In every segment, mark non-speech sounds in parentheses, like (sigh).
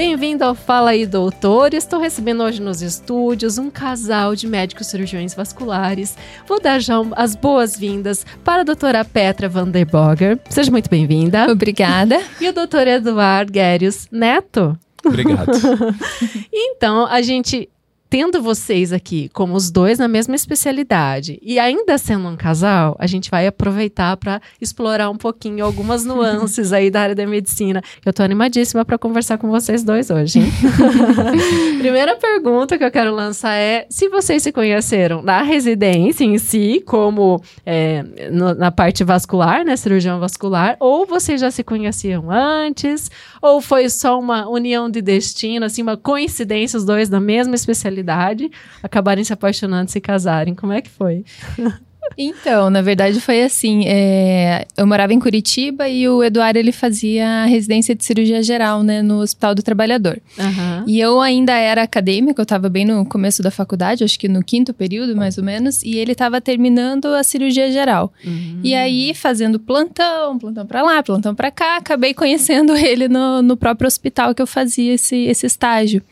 Bem-vindo ao Fala aí Doutor. Estou recebendo hoje nos estúdios um casal de médicos cirurgiões vasculares. Vou dar já as boas-vindas para a doutora Petra Vanderboger. Seja muito bem-vinda. Obrigada. E o doutor Eduardo Guérios Neto. Obrigado. (laughs) então, a gente tendo vocês aqui como os dois na mesma especialidade e ainda sendo um casal, a gente vai aproveitar para explorar um pouquinho algumas nuances aí da área da medicina. Eu tô animadíssima para conversar com vocês dois hoje. Hein? (laughs) Primeira pergunta que eu quero lançar é se vocês se conheceram na residência em si, como é, no, na parte vascular, né, cirurgião vascular, ou vocês já se conheciam antes, ou foi só uma união de destino, assim, uma coincidência os dois da mesma especialidade acabarem se apaixonando, se casarem. Como é que foi? (laughs) Então, na verdade foi assim, é, eu morava em Curitiba e o Eduardo ele fazia residência de cirurgia geral, né, no Hospital do Trabalhador. Uhum. E eu ainda era acadêmica, eu estava bem no começo da faculdade, acho que no quinto período mais ou menos, e ele estava terminando a cirurgia geral. Uhum. E aí fazendo plantão, plantão para lá, plantão para cá, acabei conhecendo (laughs) ele no, no próprio hospital que eu fazia esse, esse estágio.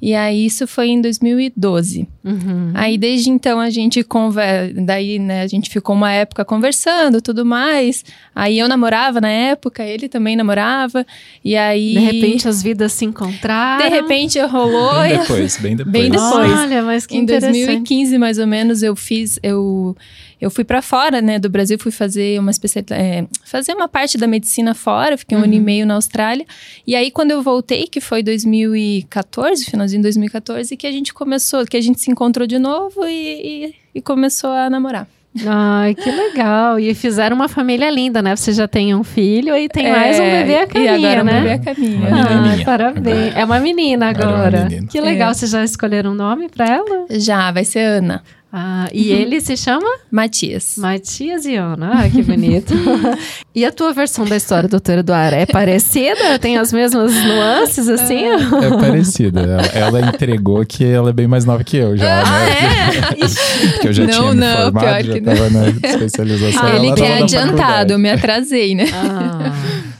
E aí isso foi em 2012. Uhum. Aí desde então a gente conversa, daí né, a gente ficou uma época conversando, tudo mais. Aí eu namorava na época, ele também namorava. E aí de repente as vidas se encontraram. De repente rolou. Bem depois, bem (laughs) depois. Bem depois. Olha, mas que em interessante. 2015 mais ou menos eu fiz eu eu fui para fora, né, do Brasil, fui fazer uma especialidade, é, fazer uma parte da medicina fora, fiquei um Uhum. ano e meio na Austrália. E aí quando eu voltei, que foi 2014, finalzinho de 2014, que a gente começou, que a gente se encontrou de novo e, e, e começou a namorar. Ai, que legal. E fizeram uma família linda, né? Você já tem um filho e tem mais um bebê a É, caminho, e agora né? um bebê a caminho. Menininha. parabéns. Agora- É uma menina Agora é uma agora. menina. Que legal. É. Vocês já escolheram um nome pra ela? Já, vai ser Ana. Ah, e ele se chama Matias. Matias e Ana. Ah, que bonito. (laughs) e a tua versão da história, doutora Eduardo, é parecida? Tem as mesmas nuances, assim? É parecida. Ela, ela entregou que ela é bem mais nova que eu já, Ah, né? é? (laughs) Porque eu já Não, tinha me não, formado, pior já que não. na especialização. Ah, Ele que é adiantado, eu me atrasei, né? Ah.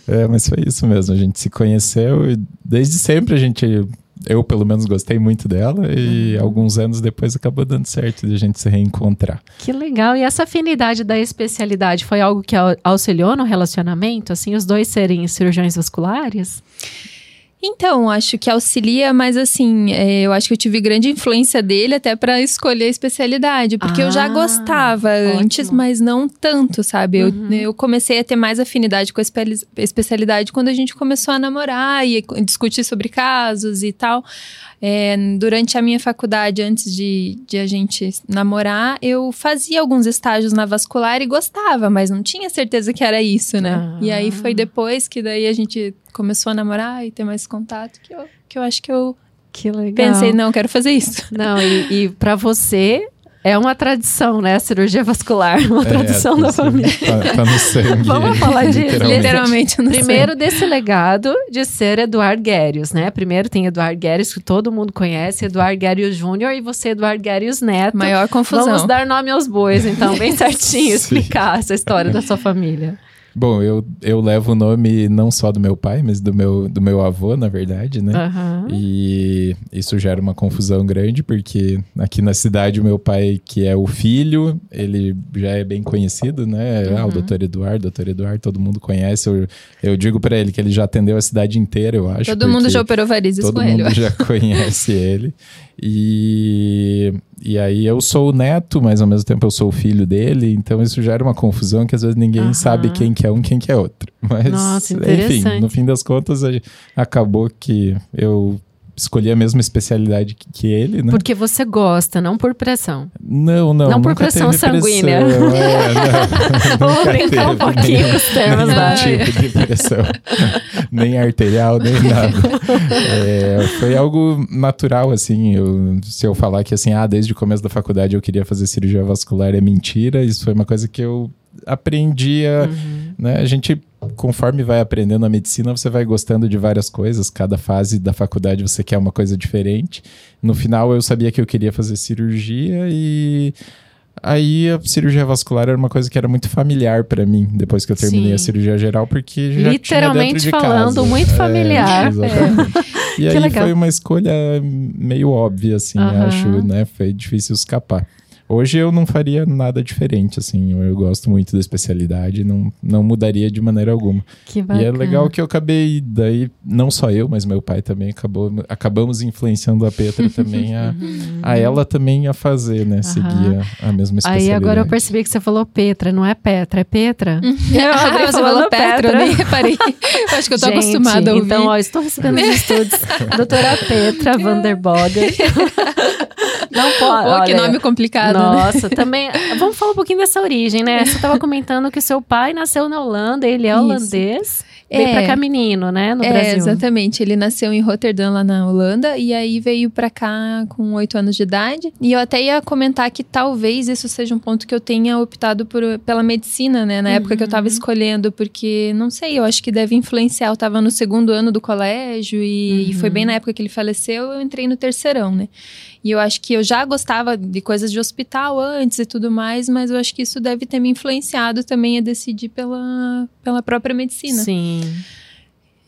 É, mas foi isso mesmo. A gente se conheceu e desde sempre a gente. Eu, pelo menos, gostei muito dela e alguns anos depois acabou dando certo de a gente se reencontrar. Que legal. E essa afinidade da especialidade foi algo que au- auxiliou no relacionamento? Assim, os dois serem cirurgiões vasculares? Então, acho que auxilia, mas assim, é, eu acho que eu tive grande influência dele até pra escolher a especialidade, porque eu já Ah, gostava antes, ótimo. mas não tanto, sabe? Eu- Uhum. Eu, comecei a ter mais afinidade com a espe- especialidade quando a gente começou a namorar e discutir sobre casos e tal. É, durante a minha faculdade, antes de, de a gente namorar, eu fazia alguns estágios na vascular e gostava, mas não tinha certeza que era isso, né? Ah. E aí foi depois que daí a gente começou a namorar e ter mais contato que eu, que eu acho que eu Que legal. pensei, não, quero fazer isso. (laughs) Não, e, e para você é uma tradição, né? A cirurgia vascular, uma É, tradição da assim, família. Tá, tá no (laughs) sangue. Vamos falar disso, literalmente. Literalmente, sei. Primeiro desse legado de ser Eduardo Guérios, né? Primeiro tem Eduardo Guérios, que todo mundo conhece, Eduardo Guérios Júnior, e você, Eduardo Guérios Neto. Maior confusão. Vamos dar nome aos bois, então, bem (laughs) certinho, explicar essa história da sua família. Bom, eu, eu levo o nome não só do meu pai, mas do meu, do meu avô, na verdade, né? Aham. E isso gera uma confusão grande, porque aqui na cidade o meu pai, que é o filho, ele já é bem conhecido, né? Ah, o Uhum. doutor Eduardo, doutor Eduardo, todo mundo conhece. Eu, eu digo pra ele que ele já atendeu a cidade inteira, eu acho. Todo mundo já operou varizes Todo com ele. eu mundo (laughs) já conhece ele. E, e aí eu sou o neto, mas ao mesmo tempo eu sou o filho dele, então isso gera uma confusão que às vezes ninguém Aham. sabe quem que é um, quem que é outro. (laughs) Mas, Nossa, enfim, no fim das contas, acabou que eu escolhi a mesma especialidade que, que ele, né? Porque você gosta, não por pressão. Não, não. Não por pressão sanguínea. pressão, é, não, (laughs) nunca brincar um pouquinho com os termos da tipo de pressão. (laughs) nem arterial, nem nada. É, foi algo natural, assim. eu- se eu falar que, assim, ah, desde o começo da faculdade eu queria fazer cirurgia vascular, é mentira. Isso foi uma coisa que eu aprendi a... Uhum. Né, a gente, conforme vai aprendendo a medicina, você vai gostando de várias coisas. Cada fase da faculdade você quer uma coisa diferente. No final, eu sabia que eu queria fazer cirurgia e aí a cirurgia vascular era uma coisa que era muito familiar para mim, depois que eu terminei Sim. a cirurgia geral, porque já Literalmente tinha de falando, casa. muito familiar. É, exatamente. (laughs) E Que aí legal. foi uma escolha meio óbvia, assim, Aham. acho, né? Foi difícil escapar. Hoje eu não faria nada diferente, assim. Eu, eu gosto muito da especialidade, não, não mudaria de maneira alguma. Que E bacana. é legal que eu acabei, daí, não só eu, mas meu pai também acabou, acabamos influenciando a Petra (laughs) também a, a ela também a fazer, né? Seguir a, a mesma especialidade. Aí agora eu percebi que você falou Petra, não é Petra, é Petra. (laughs) Eu Ah, adorei você falou Petra, eu nem reparei. Acho que eu tô Gente, acostumada a ouvir. Então, ó, estou recebendo os estudos. (laughs) Doutora Petra Vanderbogen. Não pode. Pô, que olha, nome complicado, né? Nossa, também. Vamos falar um pouquinho dessa origem, né? Você estava comentando que seu pai nasceu na Holanda, ele é Isso. holandês. Veio É. pra cá menino, né? No é, Brasil. exatamente. Ele nasceu em Rotterdam, lá na Holanda, e aí veio pra cá com oito anos de idade. E eu até ia comentar que talvez isso seja um ponto que eu tenha optado por, pela medicina, né? Na época que eu tava escolhendo, porque, não sei, eu acho que deve influenciar. Eu tava no segundo ano do colégio e, e foi bem na época que ele faleceu, eu entrei no terceirão, né? E eu acho que eu já gostava de coisas de hospital antes e tudo mais, mas eu acho que isso deve ter me influenciado também a decidir pela, pela própria medicina. Sim.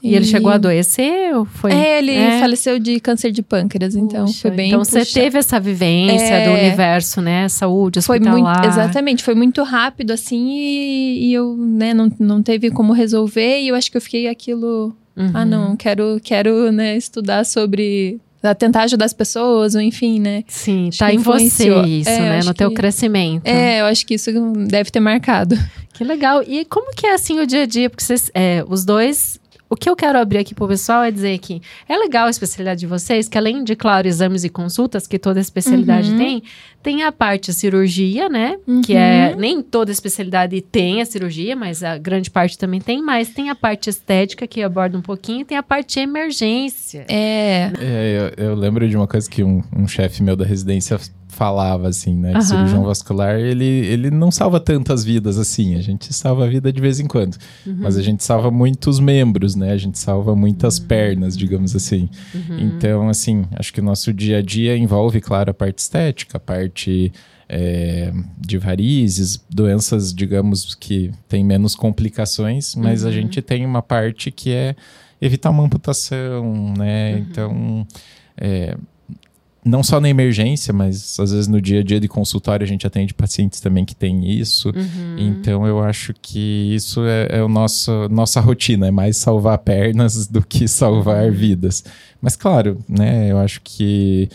E, ele chegou a adoecer? Ou foi? É, ele É. faleceu de câncer de pâncreas, então Puxa, foi bem. Então você teve essa vivência É. do universo, né? Saúde, Foi muito, exatamente, foi muito rápido assim e, e eu, né, não, não teve como resolver e eu acho que eu fiquei aquilo, Uhum. ah, não, quero, quero, né, estudar sobre a tentar ajudar as pessoas, ou enfim, né? Sim, Acho tá em você isso, É, né? No teu que- crescimento. É, eu acho que isso deve ter marcado. Que legal. E como que é assim o dia a dia? Porque vocês, é, os dois. O que eu quero abrir aqui pro pessoal é dizer que é legal a especialidade de vocês, que além de, claro, exames e consultas, que toda especialidade Uhum. tem, tem a parte cirurgia, né? Que Uhum. é. Nem toda especialidade tem a cirurgia, mas a grande parte também tem, mas tem a parte estética que aborda um pouquinho, e tem a parte de emergência. É, É, eu, eu lembro de uma coisa que um, um chefe meu da residência falava, assim, né? Que Aham. cirurgião vascular, ele, ele não salva tantas vidas assim. A gente salva a vida de vez em quando. Uhum. Mas a gente salva muitos membros, né? A gente salva muitas pernas, digamos assim. Uhum. Então, assim, acho que o nosso dia a dia envolve, claro, a parte estética, a parte é, de varizes, doenças, digamos, que tem menos complicações, mas Uhum. a gente tem uma parte que é evitar uma amputação, né? Uhum. Então, é, não só na emergência, mas às vezes no dia a dia de consultório a gente atende pacientes também que têm isso. Uhum. Então eu acho que isso é, é o nosso nossa rotina, é mais salvar pernas (laughs) do que salvar vidas. Mas claro, né, eu acho que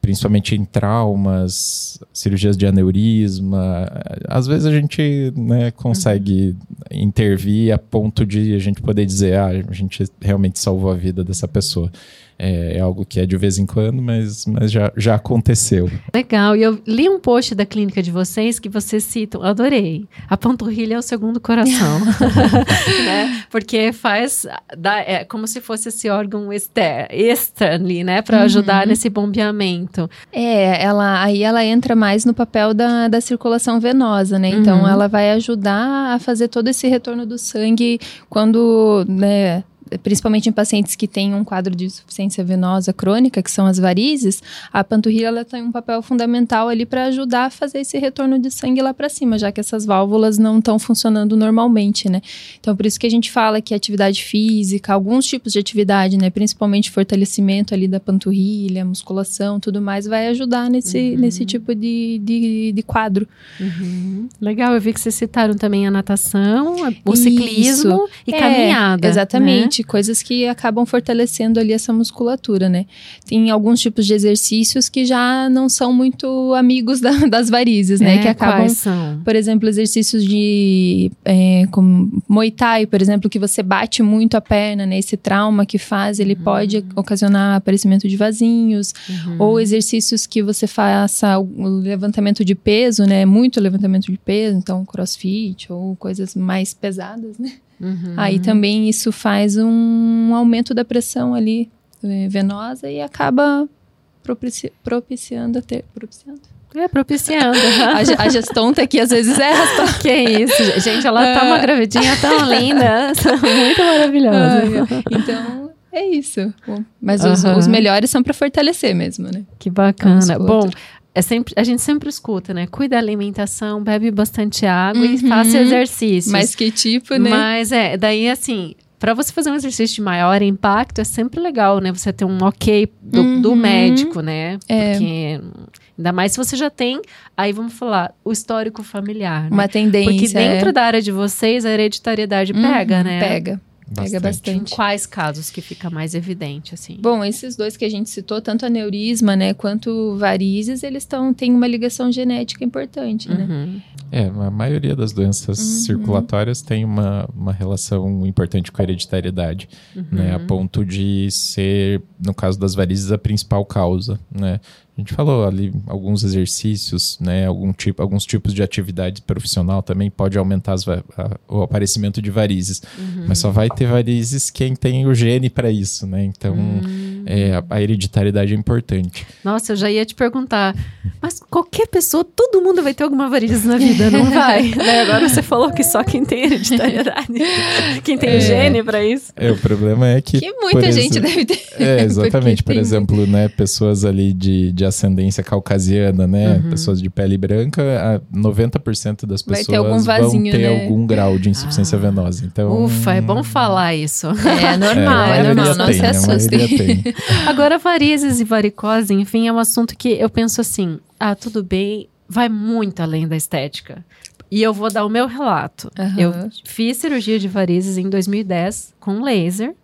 principalmente em traumas, cirurgias de aneurisma, às vezes a gente né, consegue intervir a ponto de a gente poder dizer, ah, a gente realmente salvou a vida dessa pessoa. É, é algo que é de vez em quando, mas, mas já, já aconteceu. Legal. E eu li um post da clínica de vocês que vocês citam, adorei. A panturrilha é o segundo coração. (laughs) né? Porque faz. Dá, é como se fosse esse órgão exter, extra ali, né? Para ajudar nesse bombeamento. É, ela, aí ela entra mais no papel da, da circulação venosa, né? Então, Uhum. ela vai ajudar a fazer todo esse retorno do sangue quando, né? Principalmente em pacientes que têm um quadro de insuficiência venosa crônica, que são as varizes, a panturrilha ela tem um papel fundamental ali para ajudar a fazer esse retorno de sangue lá para cima, já que essas válvulas não estão funcionando normalmente, né? Então, por isso que a gente fala que atividade física, alguns tipos de atividade, né? Principalmente fortalecimento ali da panturrilha, musculação, tudo mais, vai ajudar nesse, nesse tipo de, de, de quadro. Uhum. Legal, eu vi que vocês citaram também a natação, o Isso. ciclismo e É, caminhada. Exatamente, coisas que acabam fortalecendo ali essa musculatura, né? Tem alguns tipos de exercícios que já não são muito amigos da- (laughs) das varizes, né? É, que acabam por exemplo, exercícios de é, como Muay Thai, por exemplo, que você bate muito a perna, né? Esse trauma que faz, ele pode ocasionar aparecimento de vasinhos, Uhum. ou exercícios que você faça o levantamento de peso, né? Muito levantamento de peso, então crossfit ou coisas mais pesadas, né? Uhum. Aí também isso faz um aumento da pressão ali eh, venosa e acaba propici- propiciando a ter. Propiciando? É, propiciando. (laughs) A, a gestonta aqui às vezes erra as (laughs) palavras. que isso, gente, ela tá uma gravidinha tão linda, muito maravilhosa. Ai. Então, é isso. Bom, Mas os, os melhores são para fortalecer mesmo, né? Que bacana. Bom, é sempre, a gente sempre escuta, né? Cuida da alimentação, bebe bastante água e Uhum. faça exercícios. Mas que tipo, né? Mas é, daí assim, para você fazer um exercício de maior impacto, é sempre legal, né? Você ter um ok do, do Uhum. médico, né? É. Porque ainda mais se você já tem, aí vamos falar, o histórico familiar. Né? Uma tendência. Porque dentro é. da área de vocês, a hereditariedade pega, Uhum, né? Pega. Pega Em bastante. quais casos que fica mais evidente, assim? Bom, esses dois que a gente citou, tanto aneurisma, né, quanto varizes, eles tão, têm uma ligação genética importante, né? Uhum. É, a maioria das doenças Uhum. circulatórias tem uma, uma relação importante com a hereditariedade, né? A Uhum. ponto de ser, no caso das varizes, a principal causa, né? A gente falou ali alguns exercícios, né? Algum tipo, alguns tipos de atividade profissional também pode aumentar as a- o aparecimento de varizes. Uhum. Mas só vai ter varizes quem tem o gene para isso, né? Então, Hum. é, a, a hereditariedade é importante. Nossa, eu já ia te perguntar, mas qualquer pessoa, todo mundo vai ter alguma varizes na vida, não (laughs) vai? Daí agora você falou que só quem tem hereditariedade, (laughs) quem tem É. o gene pra isso. É, o problema é que. Que muita gente exemplo- deve ter. (laughs) É, exatamente. Por tem- exemplo, né, pessoas ali de, de ascendência caucasiana, né? Uhum. Pessoas de pele branca, a 90% das Vai pessoas ter algum vão vasinho, ter né? algum grau de insuficiência Ah. venosa. Então, Ufa, é bom falar isso. É normal, a é, normal, não se assustem. (laughs) Agora, varizes e varicose, enfim, é um assunto que eu penso assim, ah, tudo bem, vai muito além da estética. E eu vou dar o meu relato. Aham. Eu fiz cirurgia de varizes em 2010 com laser,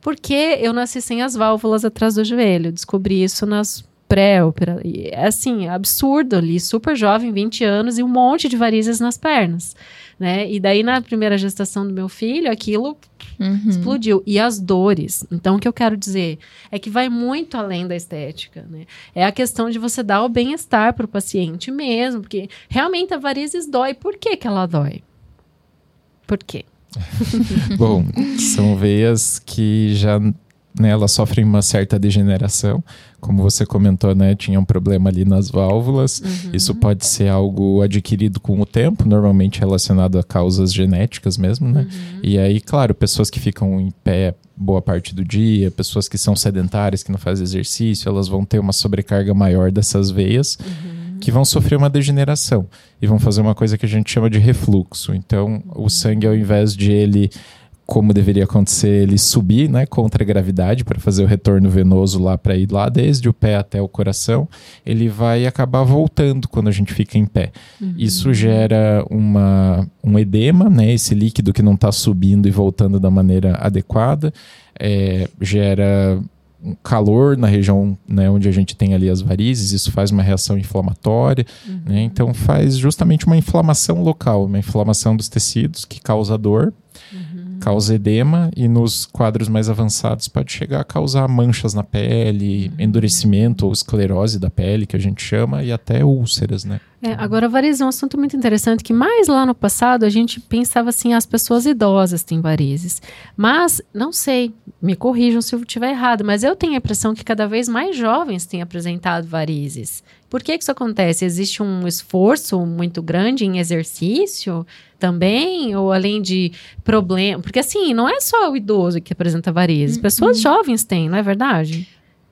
porque eu nasci sem as válvulas atrás do joelho. Descobri isso nas pré-opera. e É assim, absurdo ali, super jovem, 20 anos e um monte de varizes nas pernas, né? E daí na primeira gestação do meu filho, aquilo Uhum. explodiu. E as dores. Então, o que eu quero dizer é que vai muito além da estética, né? É a questão de você dar o bem-estar para o paciente mesmo, porque realmente a varizes dói. Por que que ela dói? Por quê? (laughs) Bom, são veias que já né, elas sofrem uma certa degeneração. Como você comentou, né? Tinha um problema ali nas válvulas. Uhum. Isso pode ser algo adquirido com o tempo, normalmente relacionado a causas genéticas mesmo, né? Uhum. E aí, claro, pessoas que ficam em pé boa parte do dia, pessoas que são sedentárias, que não fazem exercício, elas vão ter uma sobrecarga maior dessas veias, Uhum. que vão sofrer uma degeneração e vão fazer uma coisa que a gente chama de refluxo. Então, o sangue, ao invés de ele como deveria acontecer, ele subir, né, contra a gravidade para fazer o retorno venoso lá para ir lá desde o pé até o coração, ele vai acabar voltando quando a gente fica em pé. Uhum. Isso gera uma, um edema, né, esse líquido que não está subindo e voltando da maneira adequada, é, gera um calor na região né, onde a gente tem ali as varizes, isso faz uma reação inflamatória, Uhum. né, então faz justamente uma inflamação local, uma inflamação dos tecidos que causa dor, Uhum. Causa edema e nos quadros mais avançados pode chegar a causar manchas na pele, endurecimento ou esclerose da pele, que a gente chama, e até úlceras, né? É, agora, varizes é um assunto muito interessante que mais lá no passado a gente pensava assim, as pessoas idosas têm varizes. Mas, não sei, me corrijam se eu estiver errado, mas eu tenho a impressão que cada vez mais jovens têm apresentado varizes. Por que, que isso acontece? Existe um esforço muito grande em exercício também? Ou além de problema? Porque assim, não é só o idoso que apresenta varizes, pessoas jovens têm, não é verdade?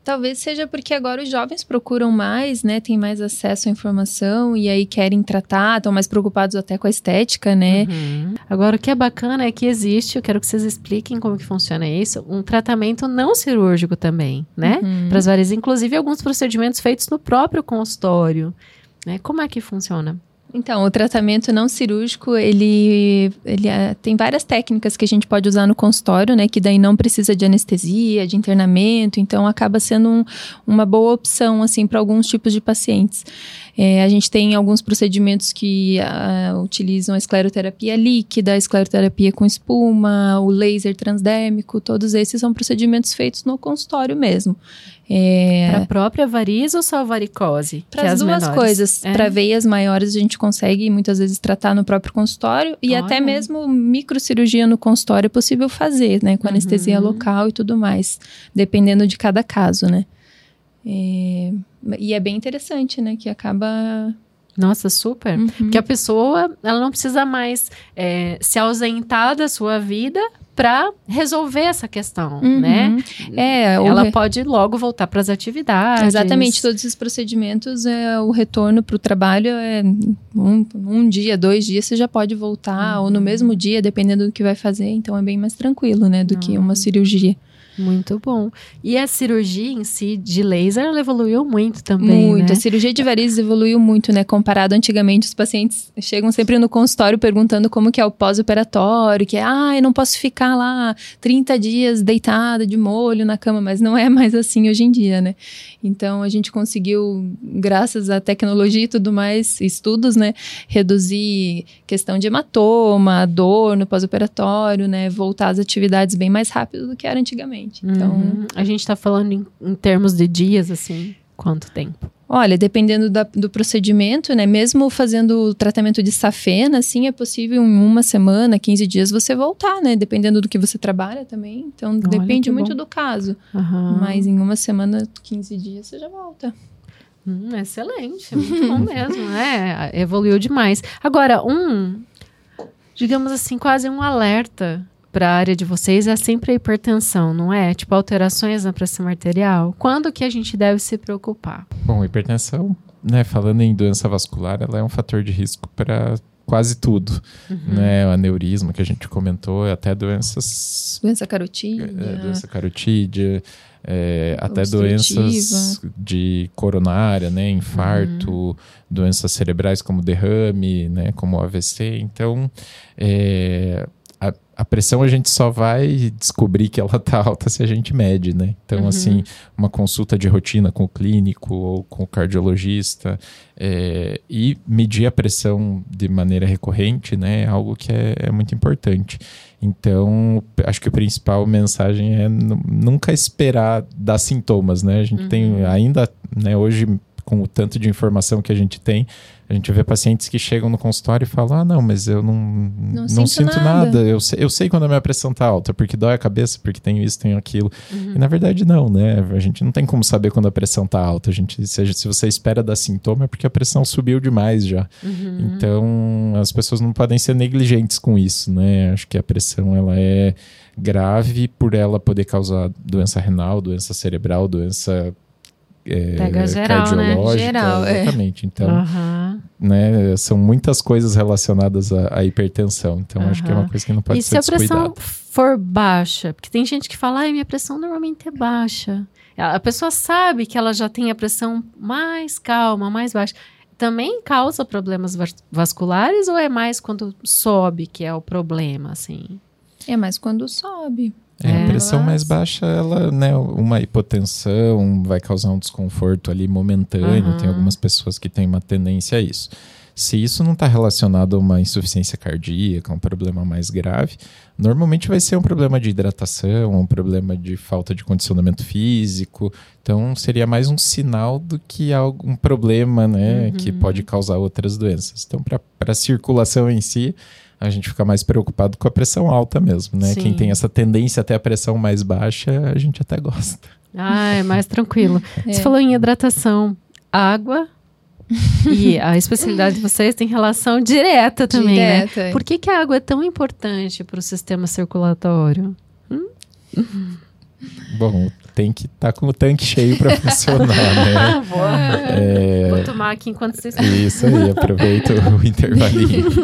Talvez seja porque agora os jovens procuram mais, né? Tem mais acesso à informação e aí querem tratar, estão mais preocupados até com a estética, né? Uhum. Agora, o que é bacana é que existe, eu quero que vocês expliquem como que funciona isso, um tratamento não cirúrgico também, né? Uhum. Para as varizes, inclusive alguns procedimentos feitos no próprio consultório. Né? Como é que funciona? Então, o tratamento não cirúrgico, ele, ele é, tem várias técnicas que a gente pode usar no consultório, né? Que daí não precisa de anestesia, de internamento, então acaba sendo um- uma boa opção, assim, para alguns tipos de pacientes. É, a gente tem alguns procedimentos que ah, utilizam a escleroterapia líquida, a escleroterapia com espuma, o laser transdérmico, todos esses são procedimentos feitos no consultório mesmo. É, Para a própria variz ou só varicose? que é para as duas menores? coisas. É. Para veias maiores, a gente consegue muitas vezes tratar no próprio consultório e Olha. até mesmo microcirurgia no consultório é possível fazer, né? Com Uhum. anestesia local e tudo mais, dependendo de cada caso, né? É, E é bem interessante, né? Que acaba. Nossa, super. Uhum. Porque a pessoa, ela não precisa mais é, se ausentar da sua vida para resolver essa questão, Uhum. né? É, Ela re- pode logo voltar para as atividades. Exatamente, todos esses procedimentos, é, o retorno para o trabalho é um, um dia, dois dias, você já pode voltar, ou no mesmo dia, dependendo do que vai fazer, então é bem mais tranquilo, né, do que uma cirurgia. Muito bom. E a cirurgia em si de laser ela evoluiu muito também, muito. né? A cirurgia de varizes evoluiu muito, né? Comparado antigamente, os pacientes chegam sempre no consultório perguntando como que é o pós-operatório, que é, ah, eu não posso ficar lá 30 dias deitada de molho na cama, mas não é mais assim hoje em dia, né? Então a gente conseguiu, graças à tecnologia e tudo mais, estudos, né, reduzir questão de hematoma, dor no pós-operatório, né, voltar às atividades bem mais rápido do que era antigamente. Então, Uhum. A gente tá falando em, em termos de dias, assim, quanto tempo? Olha, dependendo da- do procedimento, né? Mesmo fazendo o tratamento de safena, assim, é possível em uma semana, 15 dias você voltar, né? Dependendo do que você trabalha também. Então, que depende muito bom. do caso. Aham. Mas em uma semana, 15 dias, você já volta. Hum, excelente, muito bom mesmo, né? (laughs) Evoluiu demais. Agora, um, digamos assim, quase um alerta para a área de vocês é sempre a hipertensão, não é? Tipo, alterações na pressão arterial. Quando que a gente deve se preocupar? Bom, hipertensão, né, falando em doença vascular, ela é um fator de risco para quase tudo, né? O aneurisma que a gente comentou, até doenças, Doença carotídea. é, doença carotídea, é, até doenças de coronária, né, infarto, doenças cerebrais como derrame, né, como AVC. Então, é, a, pressão a gente só vai descobrir que ela tá alta se a gente mede, né? Então, assim, uma consulta de rotina com o clínico ou com o cardiologista é, e medir a pressão de maneira recorrente, né? É algo que é, é muito importante. Então, acho que a principal mensagem é nu- nunca esperar dar sintomas, né? A gente tem ainda, né, hoje, com o tanto de informação que a gente tem, a gente vê pacientes que chegam no consultório e falam: Ah, não, mas eu não, não, sinto sinto nada." nada. Eu, sei, eu sei quando a minha pressão tá alta, porque dói a cabeça, porque tenho isso, tenho aquilo. E na verdade, não, né? A gente não tem como saber quando a pressão tá alta. A gente, se, a gente- se você espera dar sintoma, é porque a pressão subiu demais já. Então, as pessoas não podem ser negligentes com isso, né? Acho que a pressão ela é grave por ela poder causar doença renal, doença cerebral, doença é, Pega geral, né? cardiológica. Geral, é. exatamente. Então, Aham. né, são muitas coisas relacionadas à, à hipertensão. Então, acho que é uma coisa que não pode E ser se a pressão descuidada. for baixa? Porque tem gente que fala, ai, minha pressão normalmente é baixa. A pessoa sabe que ela já tem a pressão mais calma, mais baixa. Também causa problemas vas- vasculares ou é mais quando sobe que é o problema, assim? É mais quando sobe. É, a pressão mais baixa, ela, né, uma hipotensão vai causar um desconforto ali momentâneo. Aham. Tem algumas pessoas que têm uma tendência a isso. Se isso não está relacionado a uma insuficiência cardíaca, um problema mais grave, normalmente vai ser um problema de hidratação, um problema de falta de condicionamento físico. Então, seria mais um sinal do que algum problema, né, que pode causar outras doenças. Então, para a circulação em si, a gente fica mais preocupado com a pressão alta mesmo, né? Sim. Quem tem essa tendência até a pressão mais baixa, a gente até gosta. Ah, é mais tranquilo. É. Você falou em hidratação, água (laughs) e a especialidade de vocês tem relação direta também, né? Direta, é. Por que, que a água é tão importante para o sistema circulatório? Bom, tem que estar com o tanque cheio para (laughs) funcionar, né? Vou, É, vou tomar aqui enquanto vocês Isso aí, aproveita o (laughs) intervalinho. (laughs)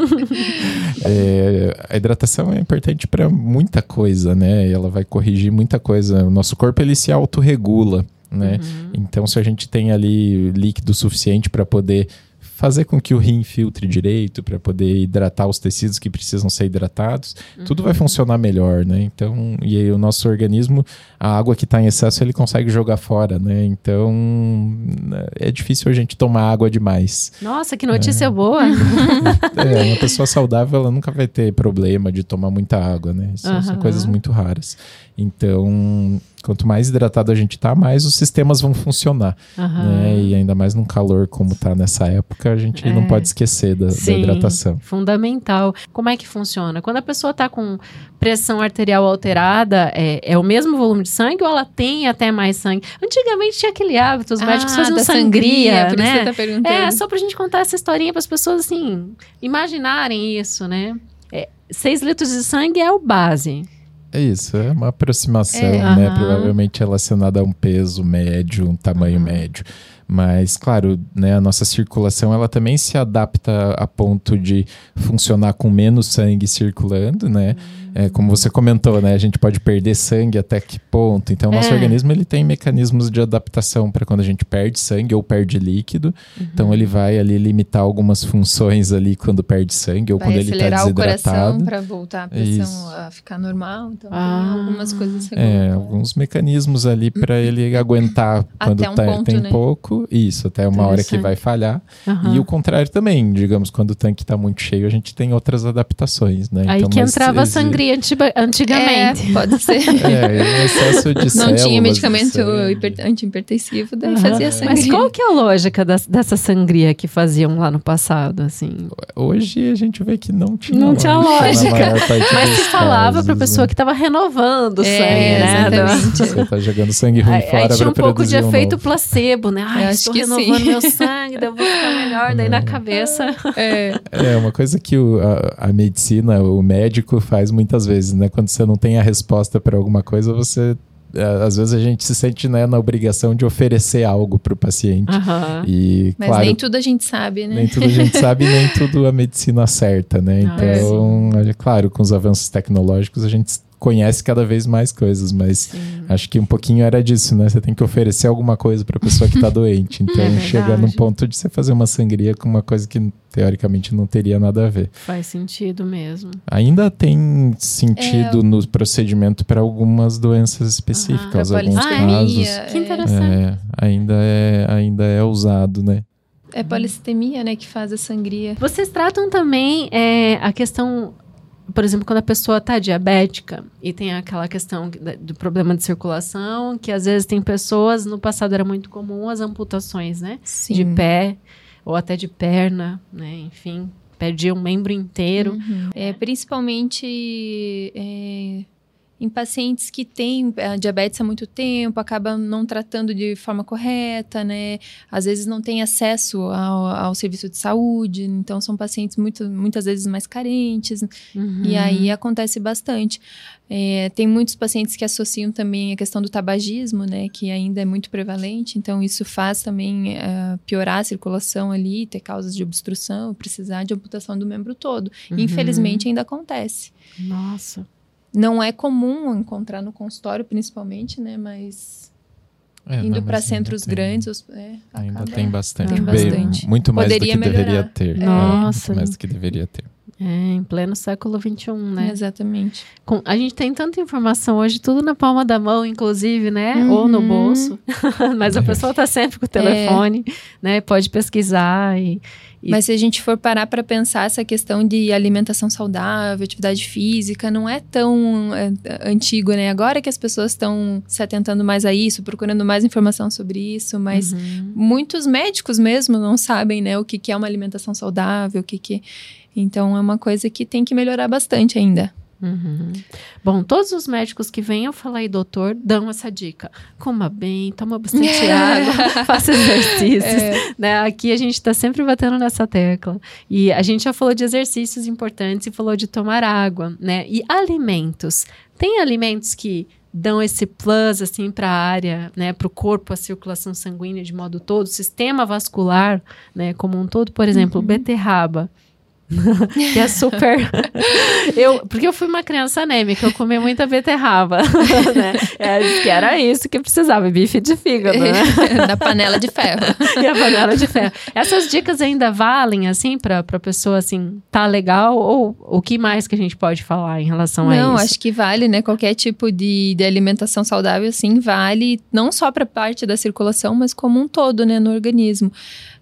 É, a hidratação é importante para muita coisa, né? Ela vai corrigir muita coisa. O nosso corpo ele se autorregula, né? Então, se a gente tem ali líquido suficiente para poder fazer com que o rim filtre direito, para poder hidratar os tecidos que precisam ser hidratados, tudo vai funcionar melhor, né? Então, e aí o nosso organismo, a água que está em excesso, ele consegue jogar fora, né? Então, é difícil a gente tomar água demais. Nossa, que notícia boa! (laughs) É, uma pessoa saudável, ela nunca vai ter problema de tomar muita água, né? São Aham. coisas muito raras. Então, quanto mais hidratado a gente tá, mais os sistemas vão funcionar, Aham. né? E ainda mais num calor como tá nessa época, a gente não É. pode esquecer da, da Sim, hidratação. fundamental. Como é que funciona? Quando a pessoa está com pressão arterial alterada, é, é o mesmo volume de sangue ou ela tem até mais sangue? Antigamente tinha aquele hábito, os médicos Ah, faziam da sangria, por isso né? você tá perguntando. É, só pra gente contar essa historinha para as pessoas, assim, imaginarem isso, né? É, seis litros de sangue é o base. É isso, é uma aproximação, É. né? Aham. Provavelmente relacionada a um peso médio, um tamanho médio. Mas, claro, né, a nossa circulação ela também se adapta a ponto de funcionar com menos sangue circulando, né? É, como você comentou, né? A gente pode perder sangue até que ponto. Então, o nosso É. organismo ele tem mecanismos de adaptação para quando a gente perde sangue ou perde líquido. Então, ele vai ali limitar algumas funções ali quando perde sangue ou Vai quando ele está acelerar o coração desidratado. para voltar a pressão Isso. a ficar normal. Então, Ah. tem algumas coisas É, alguns mecanismos ali para ele aguentar quando Até um tá- ponto, tem né? pouco. Isso, até uma hora que vai falhar. Aham. E o contrário também, digamos, quando o tanque está muito cheio, a gente tem outras adaptações, né? Aí Então, que entrava a exi- sangria antiba- antigamente. É, pode ser. (laughs) É, excesso de Não células tinha medicamento antihipertensivo, daí Aham. fazia sangue. Mas qual que é a lógica das- dessa sangria que faziam lá no passado, assim? Hoje a gente vê que não tinha Não tinha lógica. Mas se falava casos, pra pessoa né? que tava renovando o É, sangue, né? exatamente. Você tá jogando sangue ruim Aí, aí fora tinha pra um pouco de um efeito novo. placebo, né? Ai, Eu acho estou que renovando sim. meu sangue, daí eu vou ficar melhor. Daí na cabeça. É, É, uma coisa que o- a, a medicina, o médico faz muitas vezes, né? Quando você não tem a resposta para alguma coisa, você. é, Às vezes a gente se sente né, na obrigação de oferecer algo para o paciente. Aham. E, mas claro, nem tudo a gente sabe, né? nem tudo a gente sabe, nem tudo a medicina acerta, né? (laughs) Ah, Então, é claro, com os avanços tecnológicos, a gente conhece cada vez mais coisas, mas Sim. acho que um pouquinho era disso, né? Você tem que oferecer alguma coisa para a pessoa que está (laughs) doente. Então, É chega num ponto de você fazer uma sangria com uma coisa que teoricamente não teria nada a ver. Faz sentido mesmo. Ainda tem sentido no procedimento para algumas doenças específicas, alguns polissemia, casos. Que é- interessante. É, ainda, é, ainda é usado, né? É polissemia, né, que faz a sangria. Vocês tratam também é, a questão, por exemplo, quando a pessoa está diabética e tem aquela questão do problema de circulação, que às vezes tem pessoas, no passado era muito comum as amputações, né? Sim. De pé ou até de perna, né? Enfim, perdia um membro inteiro. Uhum. É, principalmente é, em pacientes que têm a diabetes há muito tempo, acabam não tratando de forma correta, né? Às vezes não tem acesso ao, ao serviço de saúde, então são pacientes muito, muitas vezes mais carentes, Uhum. e aí acontece bastante. É, tem muitos pacientes que associam também a questão do tabagismo, né, que ainda é muito prevalente, então isso faz também eh, piorar a circulação ali, ter causas de obstrução, precisar de amputação do membro todo. Uhum. Infelizmente ainda acontece. Nossa. Não é comum encontrar no consultório, principalmente, né, mas É, indo para centros tem- grandes, os- é, Ainda acaba- tem bastante. Tem Bem, bastante. Muito mais Poderia do que deveria melhorar. ter. É, Nossa. muito mais do que deveria ter. É, em pleno século XXI, né? Exatamente. Com- a gente tem tanta informação hoje, tudo na palma da mão, inclusive, né? Ou no Uhum. bolso. (laughs) Mas a pessoa tá sempre com o telefone, né? Pode pesquisar e. E- Mas se a gente for parar para pensar essa questão de alimentação saudável, atividade física, não é tão é, antigo, né? Agora que as pessoas estão se atentando mais a isso, procurando mais informação sobre isso, mas Uhum. muitos médicos mesmo não sabem, né, o que, que é uma alimentação saudável, o que que... Então é uma coisa que tem que melhorar bastante ainda. Uhum. Bom, todos os médicos que vêm, eu falo aí, doutor, dão essa dica. Coma bem, toma bastante (laughs) água, faça exercícios. Né? Aqui a gente está sempre batendo nessa tecla. E a gente já falou de exercícios importantes e falou de tomar água, né? E alimentos. Tem alimentos que dão esse plus assim para a área, né, para o corpo, a circulação sanguínea de modo todo, sistema vascular, né, como um todo, por exemplo, beterraba. (laughs) que é super. (laughs) eu, porque eu fui uma criança anêmica, eu comi muita beterraba. (laughs) né? É, que era isso que precisava, bife de fígado, né? da panela de ferro. e a panela de ferro. Essas dicas ainda valem, assim, pra, pra pessoa, assim, tá legal? Ou o que mais que a gente pode falar em relação a Não, isso? acho que vale, né? Qualquer tipo de, de alimentação saudável, sim, vale não só para parte da circulação, mas como um todo, né, no organismo.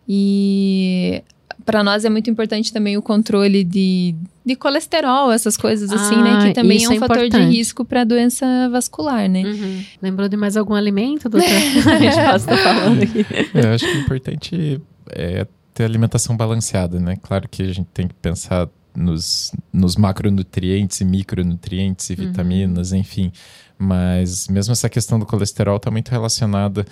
E para nós é muito importante também o controle de, de colesterol, essas coisas assim, né? Ah, Que também é um é fator de risco para doença vascular, né? Uhum. Lembrou de mais algum alimento, doutor? (laughs) a gente estar falando aqui. É, (laughs) eu acho que o importante é ter alimentação balanceada, né? Claro que a gente tem que pensar nos, nos macronutrientes e micronutrientes e vitaminas, enfim. Mas mesmo essa questão do colesterol está muito relacionada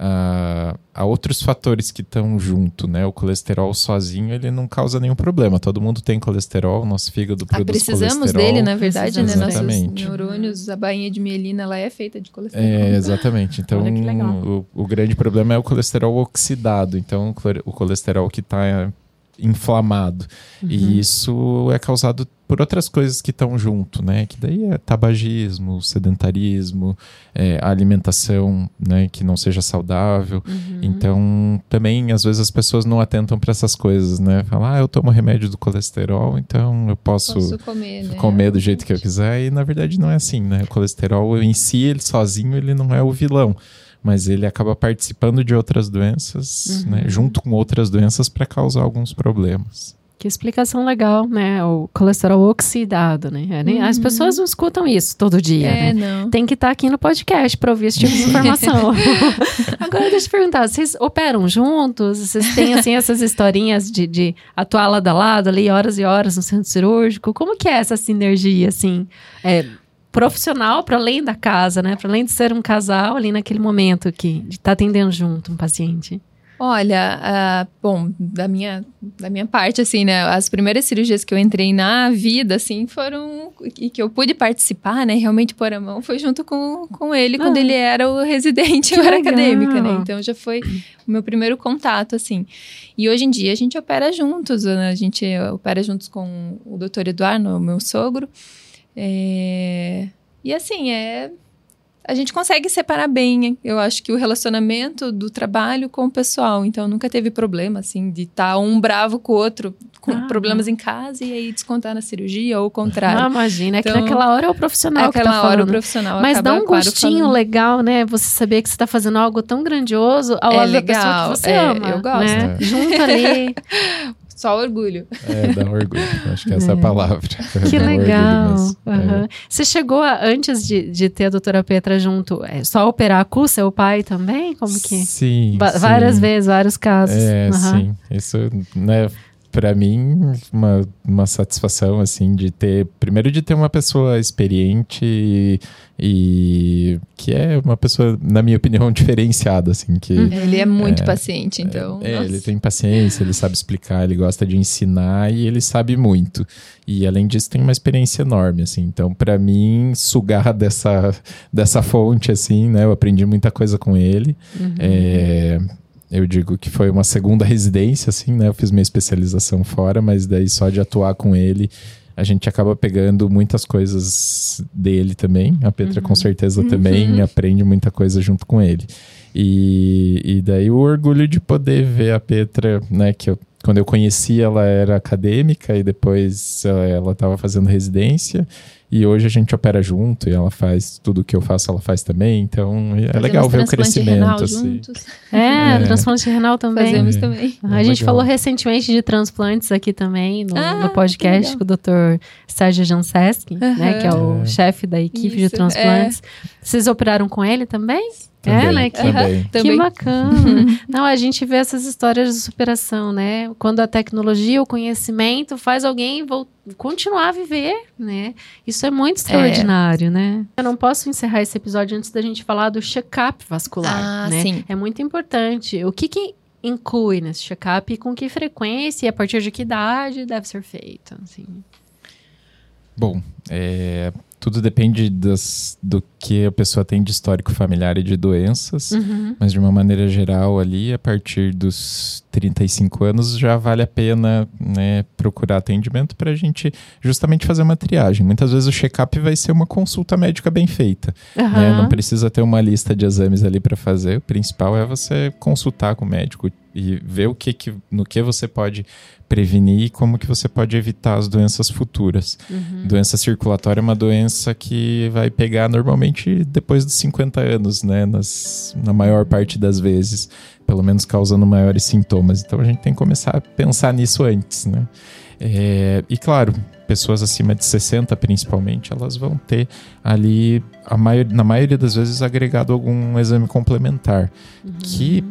uh, há outros fatores que estão junto, né? O colesterol sozinho, ele não causa nenhum problema. Todo mundo tem colesterol, nosso fígado ah, produz precisamos colesterol. dele, na verdade, né? Exatamente. Nossos neurônios, a bainha de mielina, ela é feita de colesterol. É, exatamente. Então, o, o, grande problema é o colesterol oxidado. Então, o colesterol que está inflamado. Uhum. E isso é causado por outras coisas que estão junto, né? Que daí é tabagismo, sedentarismo, é, alimentação, né? Que não seja saudável. Uhum. Então, também, às vezes, as pessoas não atentam para essas coisas, né? Falar, ah, eu tomo remédio do colesterol, então eu posso, posso comer, né? comer do jeito que eu quiser. E, na verdade, não é assim, né? O colesterol em si, ele sozinho, ele não é o vilão mas ele acaba participando de outras doenças, uhum. né, junto com outras doenças para causar alguns problemas. Que explicação legal, né? O colesterol oxidado, né? É, as uhum. pessoas não escutam isso todo dia. É, né? não. Tem que estar tá aqui no podcast para ouvir esse tipo de informação. (laughs) (laughs) Agora, deixa eu te perguntar: vocês operam juntos? Vocês têm, assim, essas historinhas de, de atuar lado a lado ali, horas e horas no centro cirúrgico? Como que é essa sinergia, assim? É, profissional para além da casa, né? Para além de ser um casal ali naquele momento que de estar tá atendendo junto um paciente. Olha, uh, bom, da minha, da minha parte, assim, né? As primeiras cirurgias que eu entrei na vida, assim, foram. e que eu pude participar, né? Realmente pôr a mão, foi junto com, com ele, ah, quando ele era o residente, eu era legal. acadêmica, né? Então já foi o meu primeiro contato, assim. E hoje em dia a gente opera juntos, né? A gente opera juntos com o doutor Eduardo, meu sogro. É... E assim, é a gente consegue separar bem, eu acho que o relacionamento do trabalho com o pessoal. Então, nunca teve problema, assim, de estar tá um bravo com o outro, com ah, problemas em casa e aí descontar na cirurgia ou o contrário. Ah, imagina, é então, que naquela hora é o profissional que tá falando. hora o profissional Mas acaba, dá um gostinho legal, né? Você saber que você está fazendo algo tão grandioso ao é lado legal, da pessoa que você é, ama. Eu gosto. Né? Junto ali. (laughs) Só orgulho. É, dá orgulho. Acho que essa é, a palavra. Que legal. Uhum. É. Você chegou a, antes de, de ter a doutora Petra junto, é, só operar com seu pai também? Como que? Sim. Ba sim. Várias vezes, vários casos. É, uhum. sim. Isso, né, para mim, uma, uma satisfação, assim, de ter... Primeiro, de ter uma pessoa experiente e, e que é uma pessoa, na minha opinião, (laughs) diferenciada, assim, que... Uhum. Ele é muito é, paciente, então... É, ele tem paciência, ele sabe explicar, ele gosta de ensinar e ele sabe muito. E, além disso, tem uma experiência enorme, assim. Então, para mim, sugar (laughs) dessa, dessa fonte, assim, né? Eu aprendi muita coisa com ele. Uhum. É eu digo que foi uma segunda residência, assim, né? Eu fiz minha especialização fora, mas daí só de atuar com ele, a gente acaba pegando muitas coisas dele também. A Petra, uhum. com certeza, também uhum. aprende muita coisa junto com ele. E, e daí o orgulho de poder ver a Petra, né? Que eu, quando eu conheci, ela era acadêmica e depois ela estava fazendo residência. E hoje a gente opera junto e ela faz tudo que eu faço, ela faz também. Então é Fazemos legal ver o crescimento. Renal assim. juntos. É, é, transplante renal também. Fazemos é. também. a gente legal. falou recentemente de transplantes aqui também no, ah, no podcast com o Dr. Sérgio Janseski, né, que é o é. chefe da equipe Isso, de transplantes. É. Vocês operaram com ele também? Também, é, né? Que, também. que bacana. (laughs) Não, a gente vê essas histórias de superação, né? Quando a tecnologia, o conhecimento faz alguém continuar a viver, né? Isso é muito extraordinário, é. né? Eu não posso encerrar esse episódio antes da gente falar do check-up vascular, ah, né? Sim. É muito importante. O que que inclui nesse check-up e com que frequência e a partir de que idade deve ser feito, assim? Bom, é, tudo depende das, do que a pessoa tem de histórico familiar e de doenças, uhum. mas de uma maneira geral ali, a partir dos 35 anos já vale a pena né, procurar atendimento para a gente justamente fazer uma triagem. Muitas vezes o check-up vai ser uma consulta médica bem feita, uhum. né? não precisa ter uma lista de exames ali para fazer, o principal é você consultar com o médico e ver o que, que no que você pode prevenir e como que você pode evitar as doenças futuras. Uhum. Doença circulatória é uma doença que vai pegar normalmente depois dos 50 anos, né? Nas, na maior parte das vezes, pelo menos causando maiores sintomas. Então a gente tem que começar a pensar nisso antes, né? É, e claro, pessoas acima de 60 principalmente, elas vão ter ali, a maior, na maioria das vezes, agregado algum exame complementar, uhum. que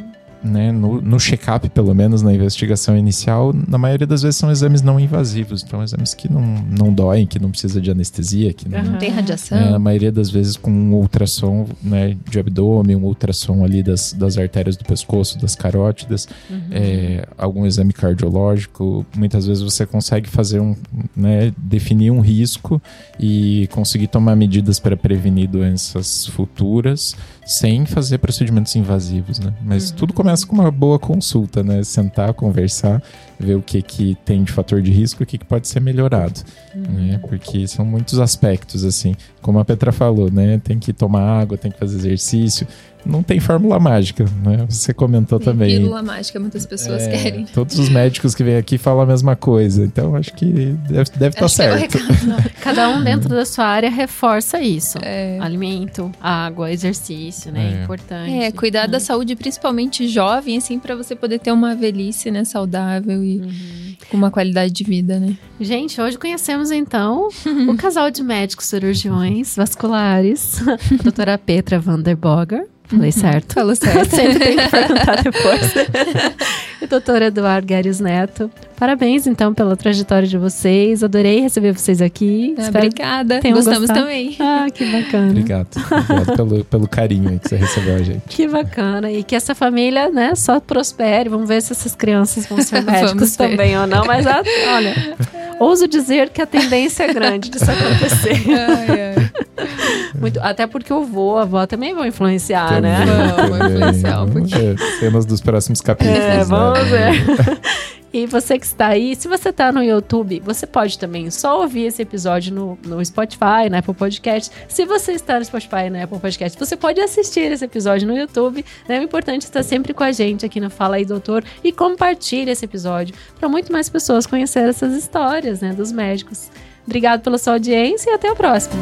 né, no, no check-up, pelo menos na investigação inicial, na maioria das vezes são exames não invasivos. Então, exames que não, não doem, que não precisa de anestesia, que não, Não tem radiação. é, a maioria das vezes com um ultrassom né, de abdômen, um ultrassom ali das, das artérias do pescoço, das carótidas, é, algum exame cardiológico. Muitas vezes você consegue fazer um, né, definir um risco e conseguir tomar medidas para prevenir doenças futuras sem fazer procedimentos invasivos, né? Mas tudo começa com uma boa consulta, né? Sentar, conversar, ver o que, que tem de fator de risco e o que, que pode ser melhorado, né? Porque são muitos aspectos, assim. Como a Petra falou, né? Tem que tomar água, tem que fazer exercício. Não tem fórmula mágica, né? Você comentou Tem também. Pílula mágica, muitas pessoas É, querem. Todos os médicos que vêm aqui falam a mesma coisa. Então, acho que deve, deve estar que é certo. (laughs) Cada um dentro da sua área reforça isso. É. Alimento, água, exercício, né? É. Importante. É, cuidar da Uhum. saúde, principalmente jovem, assim, pra você poder ter uma velhice, né, saudável e Uhum. com uma qualidade de vida, né? Gente, hoje conhecemos então (laughs) o casal de médicos cirurgiões vasculares, a doutora Petra Vanderboger. Falei certo. Falou certo. Sempre tem que perguntar depois. (laughs) e o doutor Eduardo Guedes Neto. Parabéns, então, pela trajetória de vocês. Adorei receber vocês aqui. Ah, Obrigada. Gostamos gostado. também. Ah, que bacana. Obrigado. Obrigado pelo, pelo carinho que você recebeu a gente. Que bacana. E que essa família, né, só prospere. Vamos ver se essas crianças vão ser (laughs) médicos Vamos ver. também ou não. Mas, ah, olha, ouso dizer que a tendência é grande disso (laughs) acontecer. Ai, ai. Muito, até porque o vô, a avó também vão influenciar, né? Também. influenciar um ver cenas dos próximos capítulos. É, né? vamos ver. (laughs) E você que está aí, se você está no YouTube, você pode também só ouvir esse episódio no, no Spotify, na Apple Podcast. Se você está no Spotify e na Apple Podcast, você pode assistir esse episódio no YouTube. Né? O importante é estar sempre com a gente aqui no Fala aí Doutor e compartilhe esse episódio para muito mais pessoas conhecer essas histórias né, dos médicos. Obrigado pela sua audiência e até a próxima.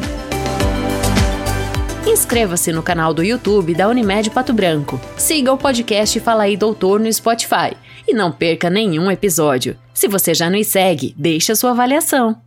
Inscreva-se no canal do YouTube da Unimed Pato Branco. Siga o podcast Fala aí Doutor no Spotify e não perca nenhum episódio. Se você já nos segue, deixe a sua avaliação.